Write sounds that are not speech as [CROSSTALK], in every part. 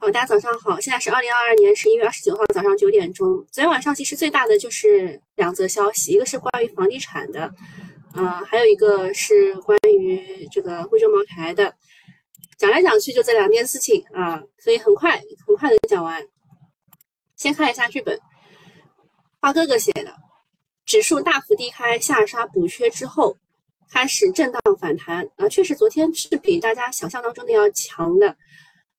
好，大家早上好，现在是二零二二年十一月二十九号早上九点钟。昨天晚上其实最大的就是两则消息，一个是关于房地产的，啊，还有一个是关于这个贵州茅台的。讲来讲去就这两件事情啊，所以很快很快的讲完。先看一下剧本，花哥哥写的，指数大幅低开下杀补缺之后，开始震荡反弹啊，确实昨天是比大家想象当中的要强的。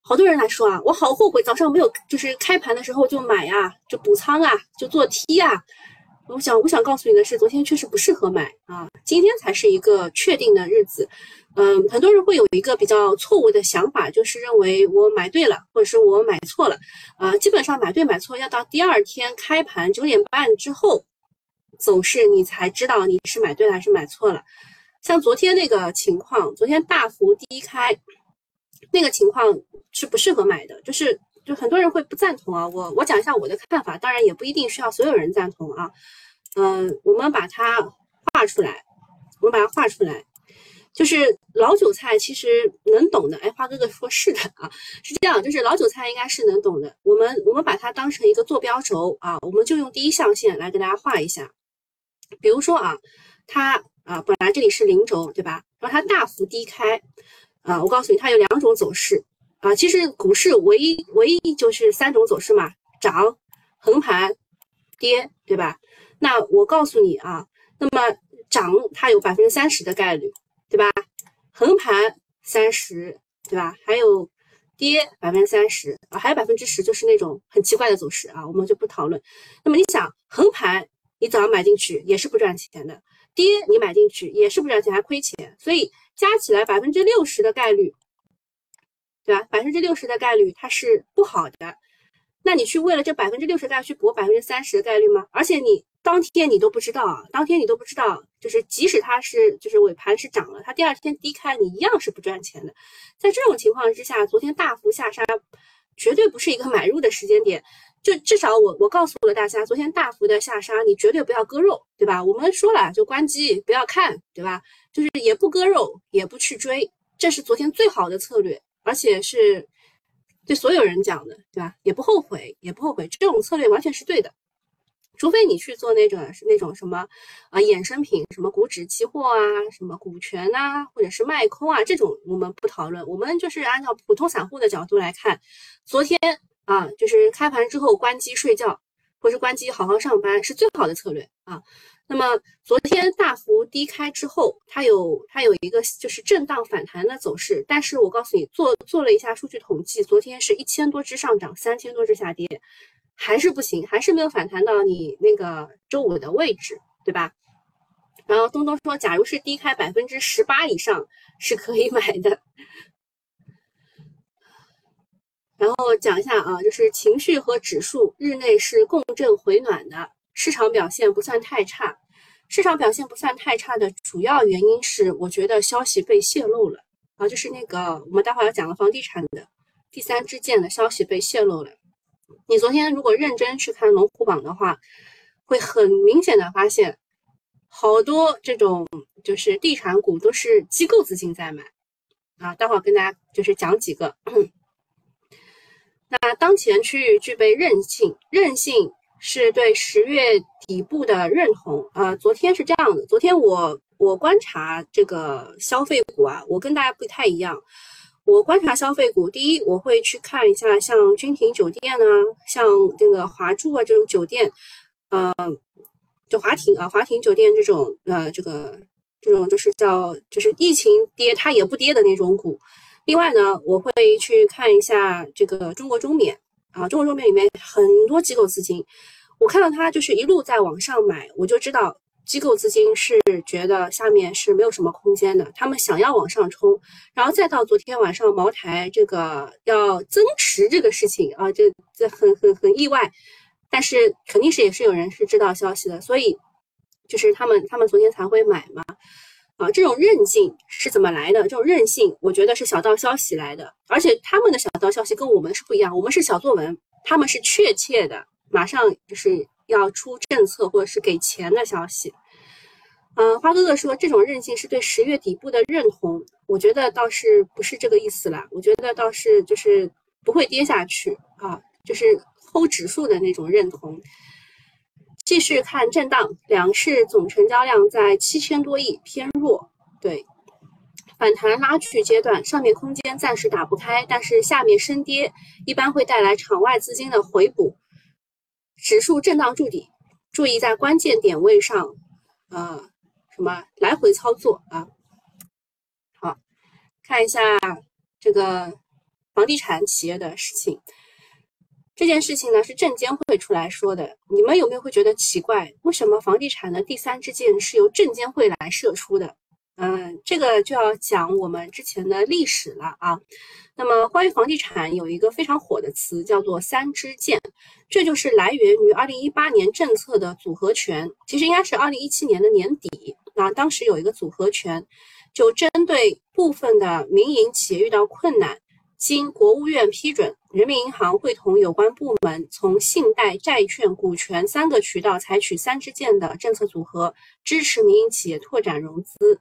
好多人来说啊，我好后悔早上没有，就是开盘的时候就买啊，就补仓啊，就做 T 啊。我想，我想告诉你的是，昨天确实不适合买啊，今天才是一个确定的日子。嗯，很多人会有一个比较错误的想法，就是认为我买对了，或者是我买错了啊。基本上买对买错要到第二天开盘九点半之后走势，你才知道你是买对了还是买错了。像昨天那个情况，昨天大幅低开。那个情况是不适合买的，就是就很多人会不赞同啊。我我讲一下我的看法，当然也不一定需要所有人赞同啊。嗯，我们把它画出来，我们把它画出来，就是老韭菜其实能懂的。哎，花哥哥说是的啊，是这样，就是老韭菜应该是能懂的。我们我们把它当成一个坐标轴啊，我们就用第一象限来给大家画一下。比如说啊，它啊本来这里是零轴对吧？然后它大幅低开。啊，我告诉你，它有两种走势啊。其实股市唯一唯一就是三种走势嘛，涨、横盘、跌，对吧？那我告诉你啊，那么涨它有百分之三十的概率，对吧？横盘三十，对吧？还有跌百分之三十啊，还有百分之十就是那种很奇怪的走势啊，我们就不讨论。那么你想，横盘你早上买进去也是不赚钱的，跌你买进去也是不赚钱，还亏钱，所以。加起来百分之六十的概率，对吧？百分之六十的概率它是不好的，那你去为了这百分之六十概率去搏百分之三十的概率吗？而且你当天你都不知道啊，当天你都不知道，就是即使它是就是尾盘是涨了，它第二天低开，你一样是不赚钱的。在这种情况之下，昨天大幅下杀，绝对不是一个买入的时间点。就至少我我告诉了大家，昨天大幅的下杀，你绝对不要割肉，对吧？我们说了，就关机，不要看，对吧？就是也不割肉，也不去追，这是昨天最好的策略，而且是对所有人讲的，对吧？也不后悔，也不后悔，这种策略完全是对的。除非你去做那种那种什么啊衍生品，什么股指期货啊，什么股权呐，或者是卖空啊，这种我们不讨论，我们就是按照普通散户的角度来看，昨天。啊，就是开盘之后关机睡觉，或是关机好好上班是最好的策略啊。那么昨天大幅低开之后，它有它有一个就是震荡反弹的走势，但是我告诉你，做做了一下数据统计，昨天是一千多只上涨，三千多只下跌，还是不行，还是没有反弹到你那个周五的位置，对吧？然后东东说，假如是低开百分之十八以上是可以买的。然后讲一下啊，就是情绪和指数日内是共振回暖的，市场表现不算太差。市场表现不算太差的主要原因是，我觉得消息被泄露了啊，就是那个我们待会儿要讲的房地产的第三支箭的消息被泄露了。你昨天如果认真去看龙虎榜的话，会很明显的发现，好多这种就是地产股都是机构资金在买啊。待会儿跟大家就是讲几个。那当前区域具备韧性，韧性是对十月底部的认同。呃，昨天是这样的，昨天我我观察这个消费股啊，我跟大家不太一样。我观察消费股，第一我会去看一下像君庭酒店啊，像这个华住啊这种酒店，呃，就华庭啊，华庭酒店这种，呃，这个这种就是叫就是疫情跌它也不跌的那种股。另外呢，我会去看一下这个中国中免啊，中国中免里面很多机构资金，我看到它就是一路在往上买，我就知道机构资金是觉得下面是没有什么空间的，他们想要往上冲，然后再到昨天晚上茅台这个要增持这个事情啊，这这很很很意外，但是肯定是也是有人是知道消息的，所以就是他们他们昨天才会买嘛。啊，这种韧劲是怎么来的？这种韧性，我觉得是小道消息来的，而且他们的小道消息跟我们是不一样，我们是小作文，他们是确切的，马上就是要出政策或者是给钱的消息。嗯，花哥哥说这种韧性是对十月底部的认同，我觉得倒是不是这个意思啦，我觉得倒是就是不会跌下去啊，就是 hold 指数的那种认同。继续看震荡，两市总成交量在七千多亿，偏弱。对，反弹拉锯阶段，上面空间暂时打不开，但是下面深跌一般会带来场外资金的回补，指数震荡筑底，注意在关键点位上，呃，什么来回操作啊？好，看一下这个房地产企业的事情。这件事情呢是证监会出来说的，你们有没有会觉得奇怪？为什么房地产的第三支箭是由证监会来射出的？嗯，这个就要讲我们之前的历史了啊。那么关于房地产有一个非常火的词叫做“三支箭”，这就是来源于二零一八年政策的组合拳，其实应该是二零一七年的年底啊。当时有一个组合拳，就针对部分的民营企业遇到困难，经国务院批准，人民银行会同有关部门从信贷、债券、股权三个渠道采取“三支箭”的政策组合，支持民营企业拓展融资。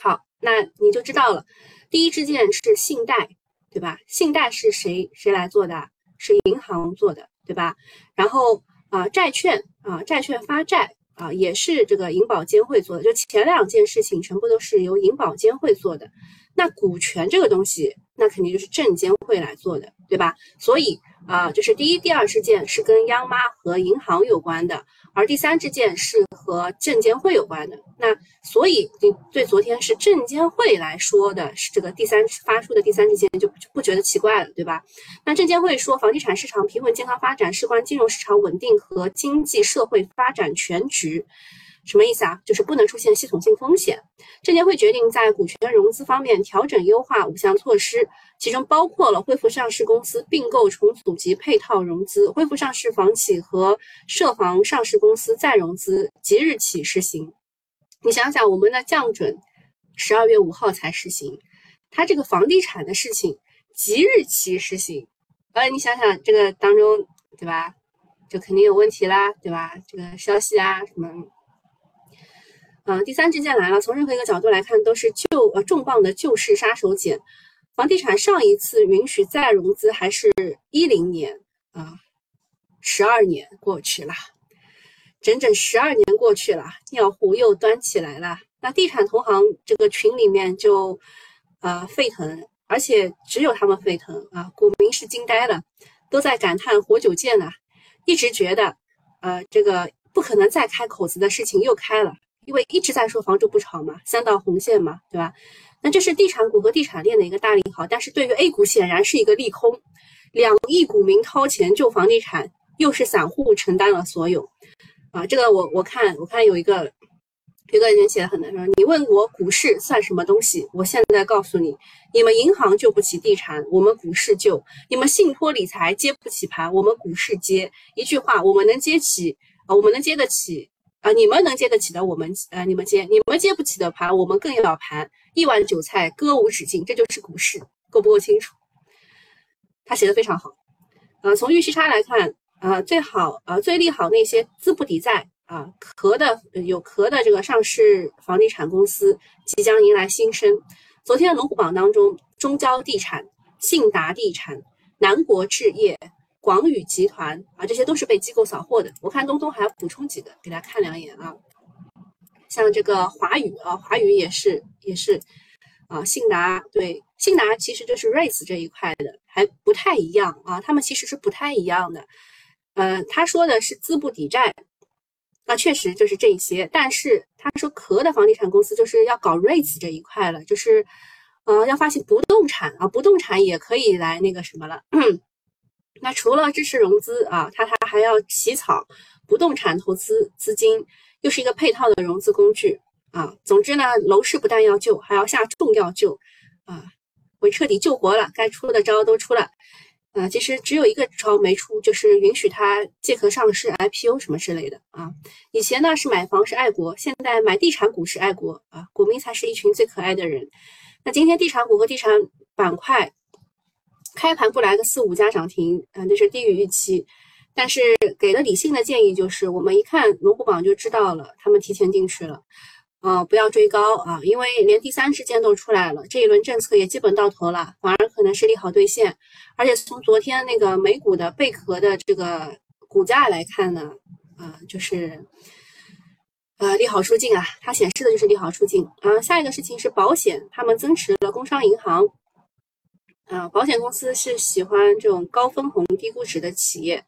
好，那你就知道了。第一支箭是信贷，对吧？信贷是谁谁来做的？是银行做的，对吧？然后啊，债券啊，债券发债啊，也是这个银保监会做的。就前两件事情全部都是由银保监会做的。那股权这个东西，那肯定就是证监会来做的，对吧？所以啊，就是第一、第二支箭是跟央妈和银行有关的。而第三支箭是和证监会有关的，那所以你对昨天是证监会来说的是这个第三发出的第三支箭就不觉得奇怪了，对吧？那证监会说房地产市场平稳健康发展事关金融市场稳定和经济社会发展全局。什么意思啊？就是不能出现系统性风险。证监会决定在股权融资方面调整优化五项措施，其中包括了恢复上市公司并购重组及配套融资，恢复上市房企和涉房上市公司再融资，即日起实行。你想想，我们的降准十二月五号才实行，它这个房地产的事情即日起实行，呃，你想想这个当中，对吧？就肯定有问题啦，对吧？这个消息啊什么？嗯，第三支箭来了。从任何一个角度来看，都是救呃重磅的救市杀手锏。房地产上一次允许再融资还是一零年啊，十二年过去了，整整十二年过去了，尿壶又端起来了。那地产同行这个群里面就啊沸腾，而且只有他们沸腾啊，股民是惊呆了，都在感叹活久见呐，一直觉得呃这个不可能再开口子的事情又开了。因为一直在说房住不炒嘛，三道红线嘛，对吧？那这是地产股和地产链的一个大利好，但是对于 A 股显然是一个利空。两亿股民掏钱救房地产，又是散户承担了所有。啊，这个我我看我看有一个有个人写的很难说，你问我股市算什么东西？我现在告诉你，你们银行救不起地产，我们股市救；你们信托理财接不起盘，我们股市接。一句话，我们能接起啊，我们能接得起。啊，你们能接得起的，我们呃，你们接；你们接不起的盘，我们更要盘。一碗韭菜歌无止境，这就是股市，够不够清楚？他写的非常好。呃，从预期差来看，呃，最好呃最利好那些资不抵债啊壳的有壳的这个上市房地产公司即将迎来新生。昨天的龙虎榜当中，中交地产、信达地产、南国置业。广宇集团啊，这些都是被机构扫货的。我看东东还要补充几个，给大家看两眼啊。像这个华宇啊，华宇也是也是啊。信达对，信达其实就是 REITs 这一块的，还不太一样啊。他们其实是不太一样的。呃，他说的是资不抵债，那确实就是这一些。但是他说壳的房地产公司就是要搞 REITs 这一块了，就是呃要发行不动产啊，不动产也可以来那个什么了。[CLEARS THROAT] 那除了支持融资啊，它它还要起草不动产投资资金，又是一个配套的融资工具啊。总之呢，楼市不但要救，还要下重要救啊，我彻底救活了，该出的招都出了。啊，其实只有一个招没出，就是允许它借壳上市、IPO 什么之类的啊。以前呢是买房是爱国，现在买地产股是爱国啊，股民才是一群最可爱的人。那今天地产股和地产板块。开盘不来个四五家涨停，嗯，那是低于预期。但是给的理性的建议就是，我们一看龙虎榜就知道了，他们提前进去了。啊，不要追高啊，因为连第三支箭都出来了，这一轮政策也基本到头了，反而可能是利好兑现。而且从昨天那个美股的贝壳的这个股价来看呢，啊，就是呃利好出尽啊，它显示的就是利好出尽啊。下一个事情是保险，他们增持了工商银行啊，保险公司是喜欢这种高分红低估值的企业。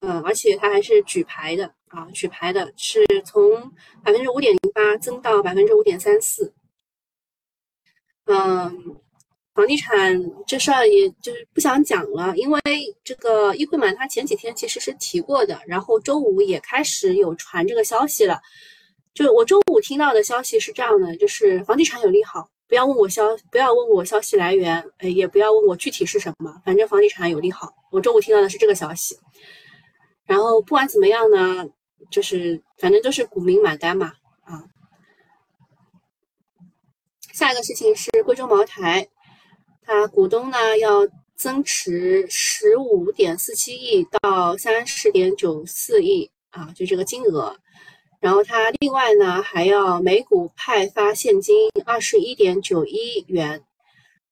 嗯，而且它还是举牌的啊，举牌的是从百分之五点零八增到百分之五点三四。嗯，房地产这事儿也就是不想讲了，因为这个易会满他前几天其实是提过的，然后周五也开始有传这个消息了。就我周五听到的消息是这样的，就是房地产有利好，不要问我消，不要问我消息来源，哎，也不要问我具体是什么，反正房地产有利好。我周五听到的是这个消息。然后不管怎么样呢，就是反正都是股民买单嘛，啊。下一个事情是贵州茅台，它股东呢要增持十五点四七亿到三十点九四亿啊，就这个金额。然后它另外呢还要每股派发现金二十一点九一元，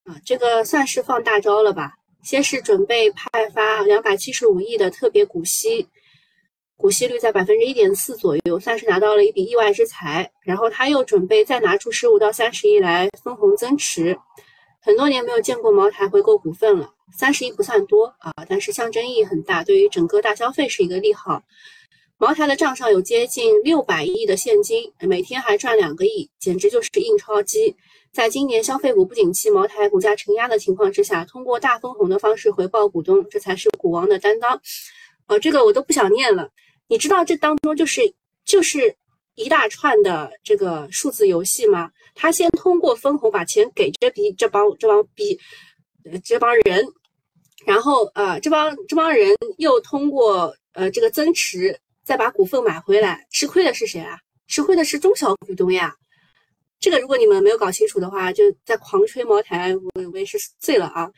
啊，这个算是放大招了吧。先是准备派发两百七十五亿的特别股息，股息率在百分之一点四左右，算是拿到了一笔意外之财。然后他又准备再拿出十五到三十亿来分红增持。很多年没有见过茅台回购股份了，三十亿不算多啊，但是象征意义很大，对于整个大消费是一个利好。茅台的账上有接近六百亿的现金，每天还赚两个亿，简直就是印钞机。在今年消费股不景气、茅台股价承压的情况之下，通过大分红的方式回报股东，这才是股王的担当。呃，这个我都不想念了。你知道这当中就是就是一大串的这个数字游戏吗？他先通过分红把钱给这批这帮这帮逼呃这帮人，然后呃这帮这帮人又通过呃这个增持再把股份买回来，吃亏的是谁啊？吃亏的是中小股东呀。这个如果你们没有搞清楚的话，就在狂吹茅台，我我也是醉了啊。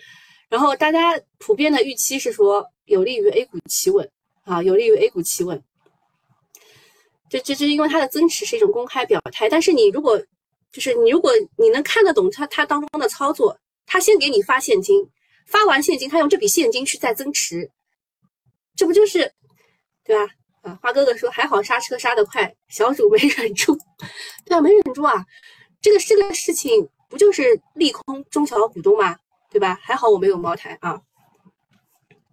然后大家普遍的预期是说有利于 A 股企稳啊，有利于 A 股企稳。这这这，因为它的增持是一种公开表态，但是你如果就是你如果你能看得懂它它当中的操作，它先给你发现金，发完现金，它用这笔现金去再增持，这不就是对吧？啊，花哥哥说还好刹车刹得快，小主没忍住。对啊，没忍住啊。这个这个事情不就是利空中小股东吗？对吧？还好我没有茅台啊。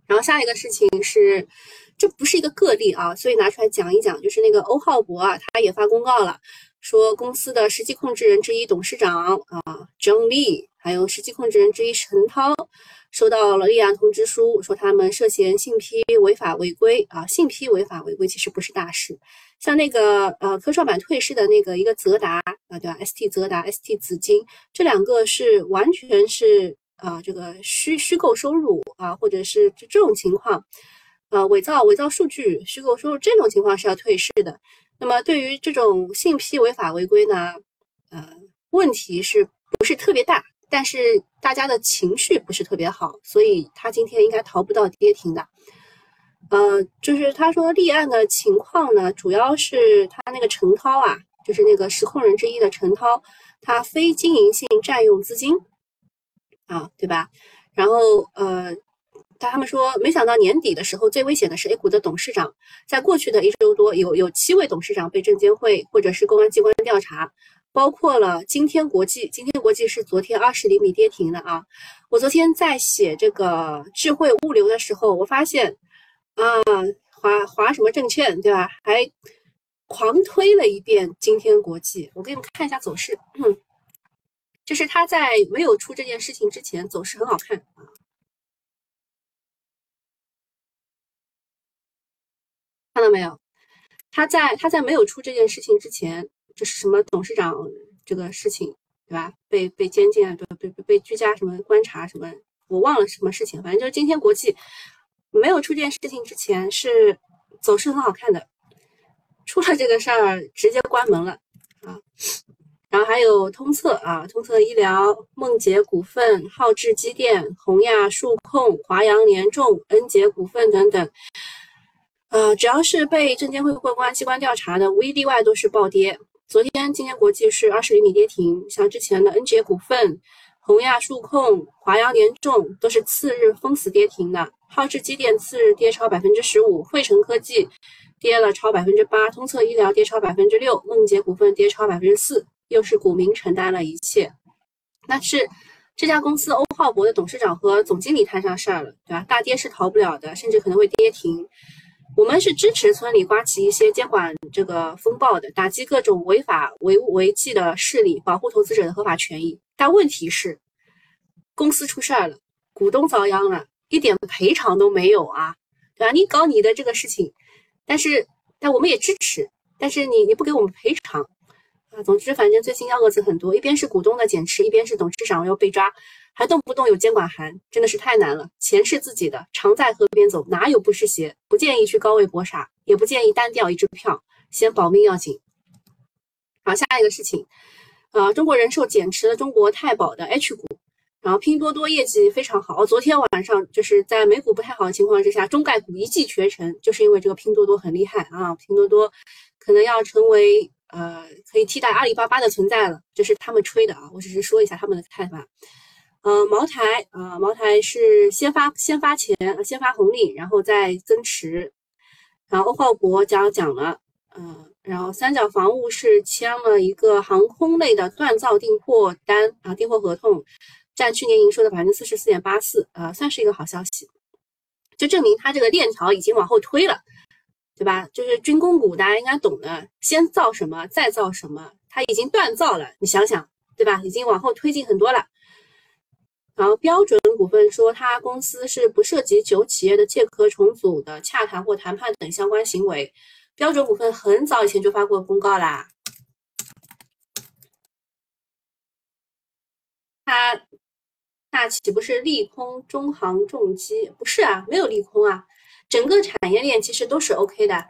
然后下一个事情是，这不是一个个例啊，所以拿出来讲一讲，就是那个欧浩博啊，他也发公告了，说公司的实际控制人之一董事长啊郑丽还有实际控制人之一陈涛。收到了立案通知书，说他们涉嫌信批违法违规啊！信批违法违规其实不是大事，像那个呃科创板退市的那个一个泽达啊，对吧？ST 泽达、ST 紫金这两个是完全是啊这个虚虚构收入啊，或者是这这种情况，呃伪造伪造数据、虚构收入这种情况是要退市的。那么对于这种信批违法违规呢，呃问题是不是特别大？但是大家的情绪不是特别好，所以他今天应该逃不到跌停的。呃，就是他说立案的情况呢，主要是他那个陈涛啊，就是那个实控人之一的陈涛，他非经营性占用资金啊，对吧？然后呃，他们说没想到年底的时候最危险的是 A 股的董事长，在过去的一周多，有有七位董事长被证监会或者是公安机关调查。包括了今天国际，今天国际是昨天二十厘米跌停的啊！我昨天在写这个智慧物流的时候，我发现啊，华华什么证券对吧？还狂推了一遍今天国际。我给你们看一下走势，嗯，就是它在没有出这件事情之前，走势很好看啊。看到没有？他在他在没有出这件事情之前。就是什么董事长这个事情，对吧？被被监禁啊，对被被被居家什么观察什么，我忘了什么事情。反正就是今天国际没有出这件事情之前是走势很好看的，出了这个事儿直接关门了啊。然后还有通策啊，通策医疗、梦洁股份、浩智机电、宏亚数控、华阳联众、恩捷股份等等，呃，只要是被证监会或公安机关调查的，无一例外都是暴跌。昨天今天国际是二十厘米跌停，像之前的 N 捷股份、宏亚数控、华阳联众都是次日封死跌停的。浩智机电次日跌超百分之十五，汇成科技跌了超百分之八，通策医疗跌超百分之六，梦捷股份跌超百分之四，又是股民承担了一切。那是这家公司欧浩博的董事长和总经理摊上事儿了，对吧？大跌是逃不了的，甚至可能会跌停。我们是支持村里刮起一些监管这个风暴的，打击各种违法违违纪的势力，保护投资者的合法权益。但问题是，公司出事儿了，股东遭殃了，一点赔偿都没有啊，对吧？你搞你的这个事情，但是但我们也支持，但是你你不给我们赔偿。啊，总之反正最近幺蛾子很多，一边是股东的减持，一边是董事长要被抓，还动不动有监管函，真的是太难了。钱是自己的，常在河边走，哪有不湿鞋？建议去高位搏杀，也不建议单调一支票，先保命要紧。好，下一个事情，啊，中国人寿减持了中国太保的 H 股，然后拼多多业绩非常好，昨天晚上就是在美股不太好的情况之下，中概股一骑绝尘，就是因为这个拼多多很厉害啊，拼多多可能要成为。呃，可以替代阿里巴巴的存在了，这是他们吹的啊，我只是说一下他们的看法。呃，茅台啊，茅台是先发先发钱，先发红利，然后再增持。然后欧浩博讲讲了，嗯，然后三角防务是签了一个航空类的锻造订货单啊，订货合同占去年营收的百分之四十四点八四，呃，算是一个好消息，就证明它这个链条已经往后推了。对吧？就是军工股，大家应该懂的。先造什么，再造什么，它已经锻造了。你想想，对吧？已经往后推进很多了。然后标准股份说，它公司是不涉及九企业的借壳重组的洽谈或谈判等相关行为。标准股份很早以前就发过公告啦。它那岂不是利空中航重机？不是啊，没有利空啊。整个产业链其实都是 OK 的，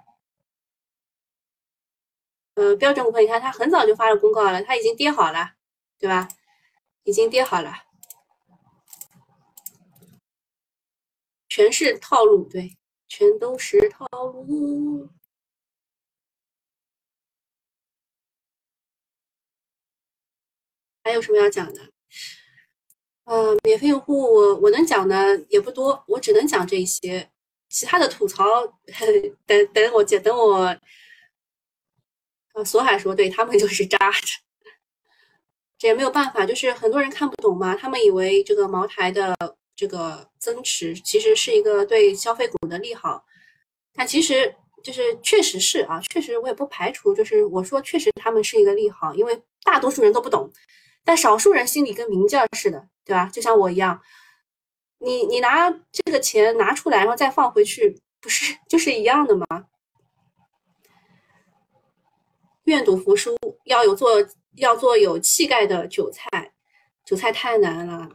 呃，标准股份你看它很早就发了公告了，它已经跌好了，对吧？已经跌好了，全是套路，对，全都是套路。还有什么要讲的？呃，免费用户我我能讲的也不多，我只能讲这些。其他的吐槽，[LAUGHS] 等等我等我，啊，索海说，对他们就是渣，[LAUGHS] 这也没有办法，就是很多人看不懂嘛，他们以为这个茅台的这个增持其实是一个对消费股的利好，但其实就是确实是啊，确实我也不排除，就是我说确实他们是一个利好，因为大多数人都不懂，但少数人心里跟明镜似的，对吧？就像我一样。你你拿这个钱拿出来，然后再放回去，不是 [LAUGHS] 就是一样的吗？愿赌服输，要有做要做有气概的韭菜，韭菜太难了，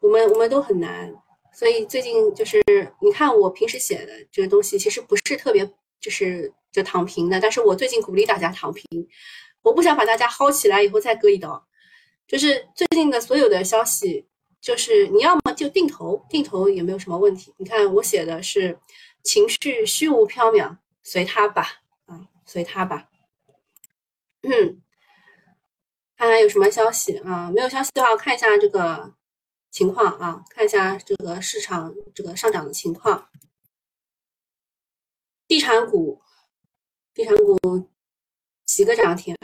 我们我们都很难，所以最近就是你看我平时写的这个东西，其实不是特别就是就躺平的，但是我最近鼓励大家躺平，我不想把大家薅起来以后再割一刀，就是最近的所有的消息。就是你要么就定投，定投也没有什么问题。你看我写的是情绪虚无缥缈，随他吧，啊，随他吧。嗯，看看有什么消息啊？没有消息的话，我看一下这个情况啊，看一下这个市场这个上涨的情况。地产股，地产股几个涨停？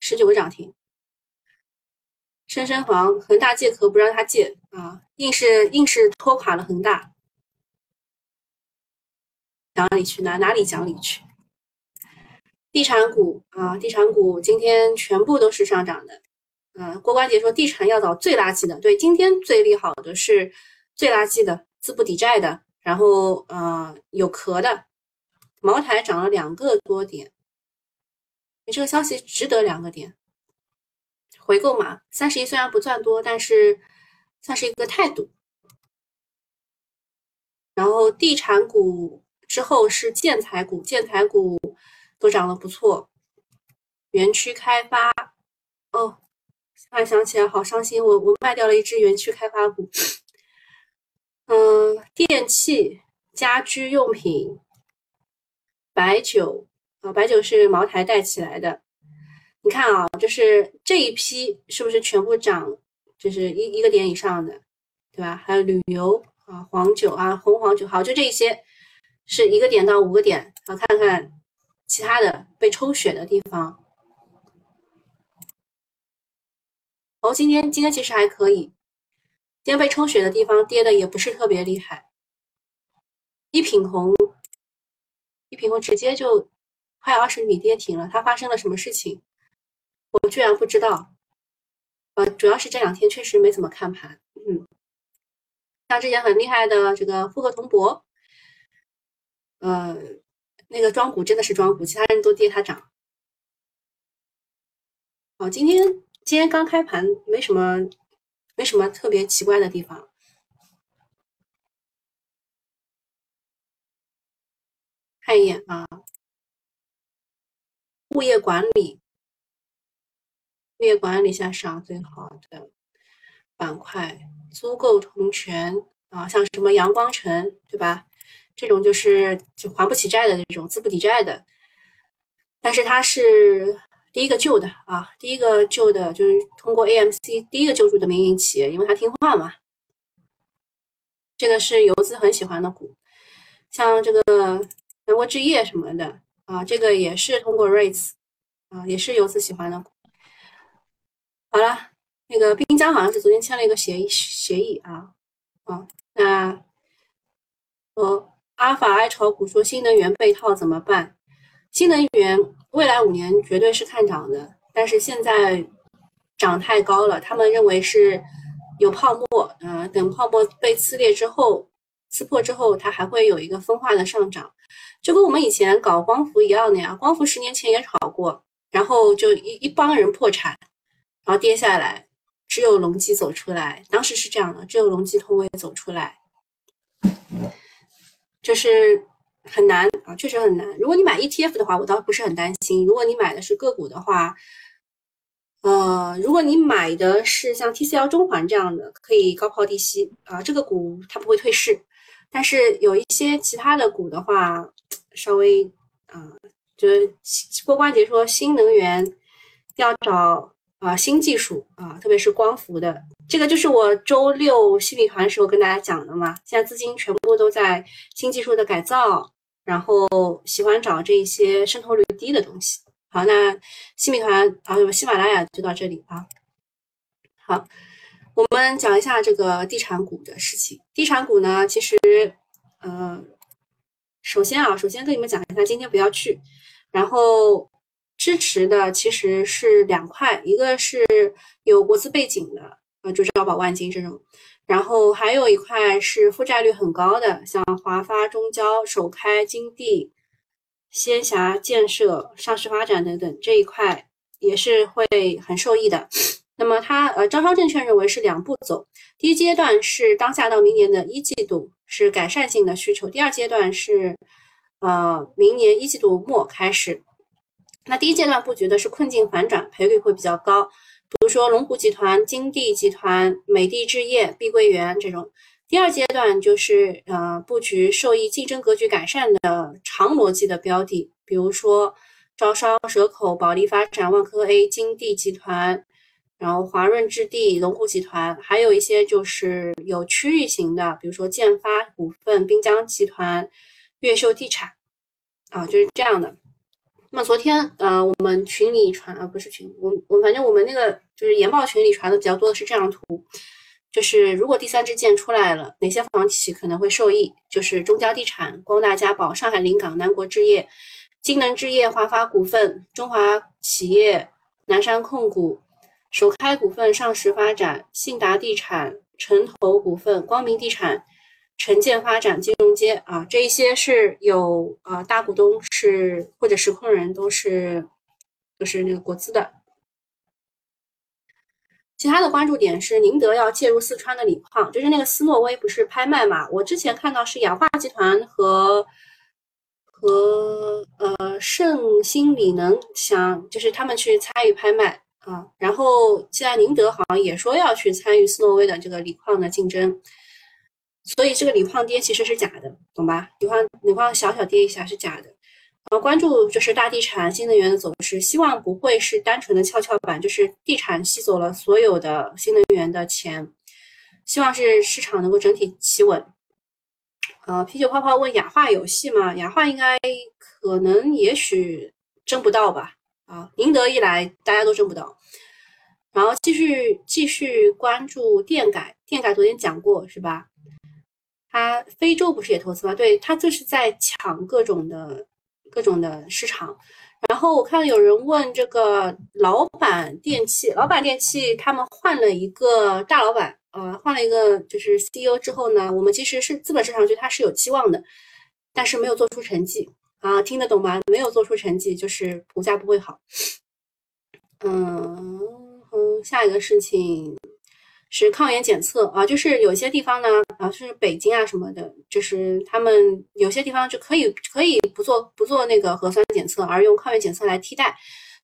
十九个涨停。深深房恒大借壳不让他借啊，硬是硬是拖垮了恒大。讲理去哪哪里讲理去？地产股啊，地产股今天全部都是上涨的。嗯，郭关杰说地产要找最垃圾的，对，今天最利好的是最垃圾的，资不抵债的，然后呃有壳的。茅台涨了两个多点，你这个消息值得两个点。回购嘛，三十一虽然不算多，但是算是一个态度。然后地产股之后是建材股，建材股都涨得不错。园区开发，哦，突然想起来，好伤心，我我卖掉了一只园区开发股。嗯，电器、家居用品白酒啊，白酒是茅台带起来的。你看啊，就是这一批是不是全部涨，就是一一个点以上的，对吧？还有旅游啊，黄酒啊，红黄酒，好，就这一些是一个点到五个点。好，看看其他的被抽血的地方。哦，今天今天其实还可以，今天被抽血的地方跌的也不是特别厉害。一品红，一品红直接就快二十米跌停了，它发生了什么事情？我居然不知道。呃，主要是这两天确实没怎么看盘。嗯，像之前很厉害的这个富和铜箔，呃，那个庄股真的是庄股，其他人都跌它涨。哦，今天。今天刚开盘，没什么，没什么特别奇怪的地方。看一眼啊，物业管理，物业管理下上最好的板块，租购同权啊，像什么阳光城，对吧？这种就是就还不起债的那种，资不抵债的，但是它是。第一个救的啊，第一个救的就是通过 AMC 第一个救助的民营企业，因为它听话嘛。这个是游资很喜欢的股，像这个南国置业什么的啊，这个也是通过 REITs 啊，也是游资喜欢的股。好了，那个滨江好像是昨天签了一个协议协议啊，啊，那呃，阿法爱炒股说新能源被套怎么办？新能源未来五年绝对是看涨的，但是现在涨太高了，他们认为是有泡沫，呃，等泡沫被撕裂之后，撕破之后，它还会有一个分化的上涨，就跟我们以前搞光伏一样的呀。光伏十年前也炒过，然后就一一帮人破产，然后跌下来，只有隆基走出来，当时是这样的，只有隆基通威走出来，就是。很难啊，确实很难。如果你买 ETF 的话，我倒不是很担心。如果你买的是个股的话，呃，如果你买的是像 TCL 中环这样的，可以高抛低吸啊，这个股它不会退市。但是有一些其他的股的话，稍微啊，就是郭关节说新能源要找啊新技术啊，特别是光伏的。这个就是我周六新米团时候跟大家讲的嘛。现在资金全部都在新技术的改造，然后喜欢找这一些渗透率低的东西。好，那新米团啊，喜马拉雅就到这里啊。好，我们讲一下这个地产股的事情。地产股呢，其实呃，首先啊，首先跟你们讲一下，今天不要去。然后支持的其实是两块，一个是有国资背景的。呃，就招宝万金这种，然后还有一块是负债率很高的，像华发、中交、首开、金地、仙霞建设、上市发展等等这一块也是会很受益的。那么它呃，招商证券认为是两步走，第一阶段是当下到明年的一季度是改善性的需求，第二阶段是呃明年一季度末开始。那第一阶段布局的是困境反转，赔率会比较高。比如说龙湖集团、金地集团、美的置业、碧桂园这种，第二阶段就是呃布局受益竞争格局改善的长逻辑的标的，比如说招商、蛇口、保利发展、万科 A、金地集团，然后华润置地、龙湖集团，还有一些就是有区域型的，比如说建发股份、滨江集团、越秀地产，啊，就是这样的。那么昨天，呃，我们群里传，啊，不是群，我我反正我们那个就是研报群里传的比较多的是这张图，就是如果第三支箭出来了，哪些房企可能会受益？就是中交地产、光大家宝、上海临港、南国置业、金能置业、华发股份、中华企业、南山控股、首开股份、上市发展、信达地产、城投股份、光明地产。城建发展、金融街啊，这一些是有啊大股东是或者实控人都是就是那个国资的。其他的关注点是宁德要介入四川的锂矿，就是那个斯诺威不是拍卖嘛？我之前看到是氧化集团和和呃盛兴锂能想就是他们去参与拍卖啊，然后现在宁德好像也说要去参与斯诺威的这个锂矿的竞争。所以这个锂矿跌其实是假的，懂吧？锂矿锂矿小小跌一下是假的，然后，关注就是大地产、新能源的走势，希望不会是单纯的跷跷板，就是地产吸走了所有的新能源的钱，希望是市场能够整体企稳。呃，啤酒泡泡问雅化有戏吗？雅化应该可能也许争不到吧。啊，宁德一来大家都争不到。然后继续继续关注电改，电改昨天讲过是吧？他非洲不是也投资吗？对他就是在抢各种的。各种的市场，然后我看有人问这个老板电器，老板电器他们换了一个大老板，呃，换了一个就是 CEO 之后呢，我们其实是资本市场对他是有期望的，但是没有做出成绩啊，听得懂吗？没有做出成绩，就是股价不会好。嗯嗯，下一个事情。是抗原检测啊，就是有些地方呢，啊，是北京啊什么的，就是他们有些地方就可以可以不做不做那个核酸检测，而用抗原检测来替代，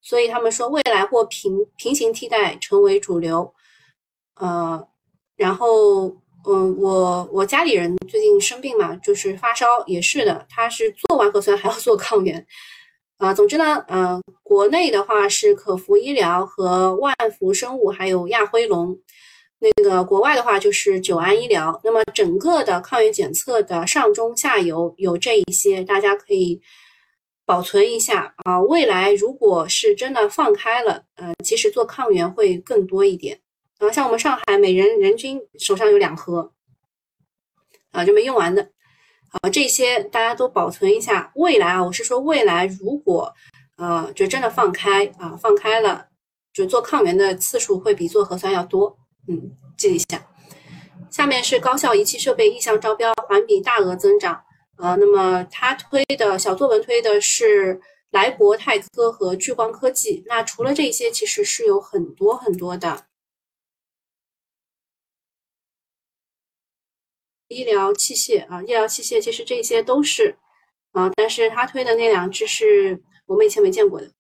所以他们说未来或平平行替代成为主流，呃，然后嗯，我我家里人最近生病嘛，就是发烧也是的，他是做完核酸还要做抗原，啊，总之呢，呃，国内的话是可福医疗和万福生物还有亚辉龙。那个国外的话就是九安医疗，那么整个的抗原检测的上中下游有这一些，大家可以保存一下啊。未来如果是真的放开了，呃，其实做抗原会更多一点啊。像我们上海每人人均手上有两盒啊，就没用完的啊。这些大家都保存一下，未来啊，我是说未来如果呃就真的放开啊，放开了，就做抗原的次数会比做核酸要多。嗯，记一下。下面是高校仪器设备意向招标，环比大额增长。呃，那么他推的小作文推的是莱博泰科和聚光科技。那除了这些，其实是有很多很多的医疗器械啊，医疗器械其实这些都是啊，但是他推的那两只是我们以前没见过的。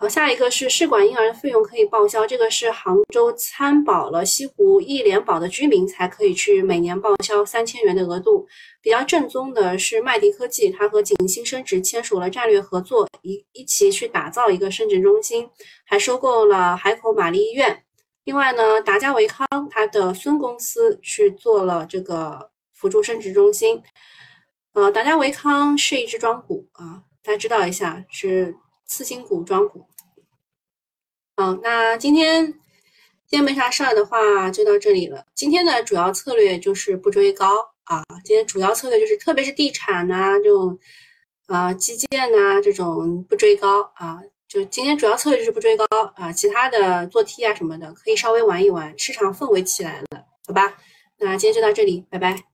好，下一个是试管婴儿的费用可以报销，这个是杭州参保了西湖一联保的居民才可以去每年报销三千元的额度。比较正宗的是麦迪科技，它和景星生殖签署了战略合作，一一起去打造一个生殖中心，还收购了海口玛丽医院。另外呢，达嘉维康它的孙公司去做了这个辅助生殖中心。呃，达嘉维康是一只庄股啊，大家知道一下是。次新股庄股，好，那今天今天没啥事儿的话，就到这里了。今天的主要策略就是不追高啊，今天主要策略就是，特别是地产呐这种啊基建呐这种不追高啊，就今天主要策略就是不追高啊，其他的做 T 啊什么的可以稍微玩一玩，市场氛围起来了，好吧？那今天就到这里，拜拜。